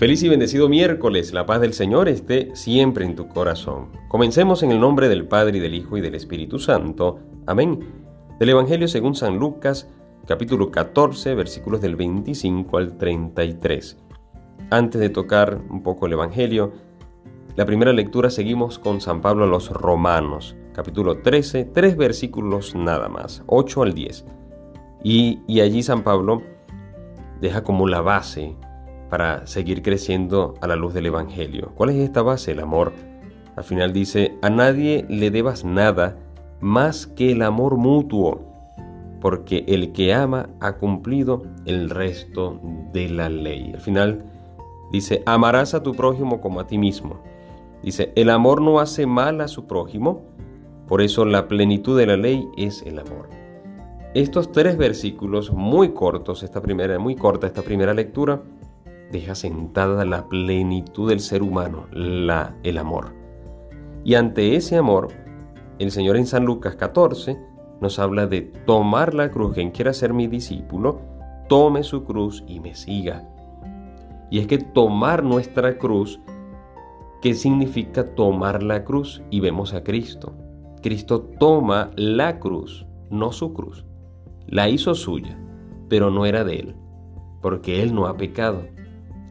Feliz y bendecido miércoles, la paz del Señor esté siempre en tu corazón. Comencemos en el nombre del Padre y del Hijo y del Espíritu Santo. Amén. Del Evangelio según San Lucas, capítulo 14, versículos del 25 al 33. Antes de tocar un poco el Evangelio, la primera lectura seguimos con San Pablo a los Romanos, capítulo 13, tres versículos nada más, 8 al 10. Y, y allí San Pablo deja como la base para seguir creciendo a la luz del Evangelio. ¿Cuál es esta base? El amor. Al final dice, a nadie le debas nada más que el amor mutuo, porque el que ama ha cumplido el resto de la ley. Al final dice, amarás a tu prójimo como a ti mismo. Dice, el amor no hace mal a su prójimo, por eso la plenitud de la ley es el amor. Estos tres versículos muy cortos, esta primera, muy corta esta primera lectura, deja sentada la plenitud del ser humano, la, el amor. Y ante ese amor, el Señor en San Lucas 14 nos habla de tomar la cruz. Quien quiera ser mi discípulo, tome su cruz y me siga. Y es que tomar nuestra cruz, ¿qué significa tomar la cruz? Y vemos a Cristo. Cristo toma la cruz, no su cruz. La hizo suya, pero no era de él, porque él no ha pecado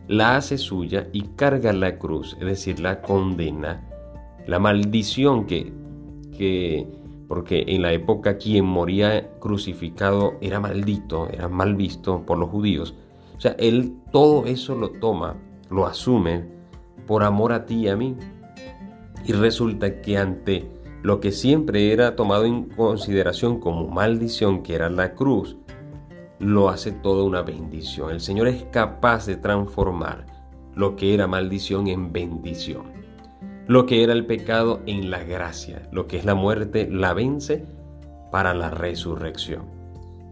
la hace suya y carga la cruz, es decir, la condena, la maldición que, que, porque en la época quien moría crucificado era maldito, era mal visto por los judíos. O sea, él todo eso lo toma, lo asume por amor a ti y a mí. Y resulta que ante lo que siempre era tomado en consideración como maldición, que era la cruz, lo hace toda una bendición. El Señor es capaz de transformar lo que era maldición en bendición. Lo que era el pecado en la gracia. Lo que es la muerte la vence para la resurrección.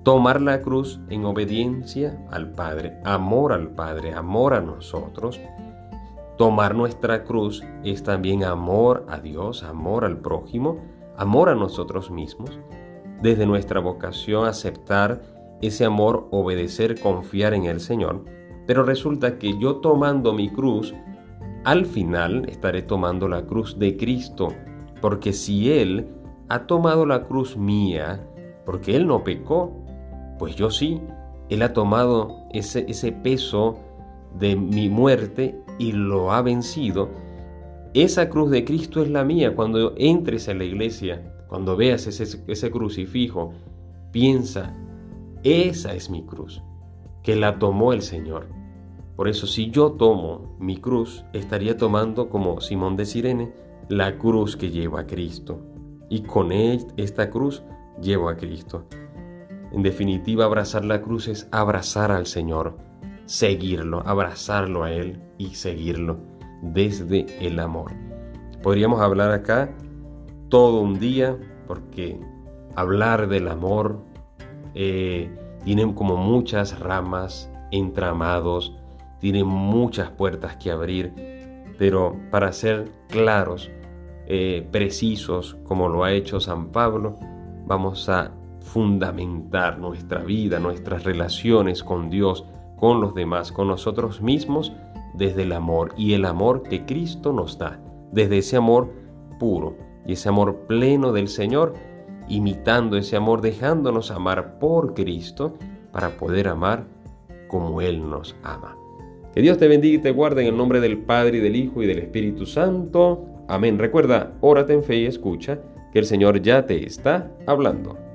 Tomar la cruz en obediencia al Padre, amor al Padre, amor a nosotros. Tomar nuestra cruz es también amor a Dios, amor al prójimo, amor a nosotros mismos. Desde nuestra vocación aceptar ese amor, obedecer, confiar en el Señor. Pero resulta que yo tomando mi cruz, al final estaré tomando la cruz de Cristo. Porque si Él ha tomado la cruz mía, porque Él no pecó, pues yo sí. Él ha tomado ese, peso de mi muerte y lo ha vencido. Esa cruz de Cristo es la mía. Cuando entres a la iglesia, cuando veas ese crucifijo, piensa, esa es mi cruz, que la tomó el Señor. Por eso si yo tomo mi cruz, estaría tomando como Simón de Sirene la cruz que lleva a Cristo. Y con esta cruz llevo a Cristo. En definitiva, abrazar la cruz es abrazar al Señor, seguirlo, abrazarlo a Él y seguirlo desde el amor. Podríamos hablar acá todo un día porque hablar del amor eh, tienen como muchas ramas, entramados, tienen muchas puertas que abrir, pero para ser claros, eh, precisos, como lo ha hecho San Pablo, vamos a fundamentar nuestra vida, nuestras relaciones con Dios, con los demás, con nosotros mismos, desde el amor y el amor que Cristo nos da, desde ese amor puro y ese amor pleno del Señor imitando ese amor, dejándonos amar por Cristo para poder amar como Él nos ama. Que Dios te bendiga y te guarde en el nombre del Padre y del Hijo y del Espíritu Santo. Amén. Recuerda, órate en fe y escucha que el Señor ya te está hablando.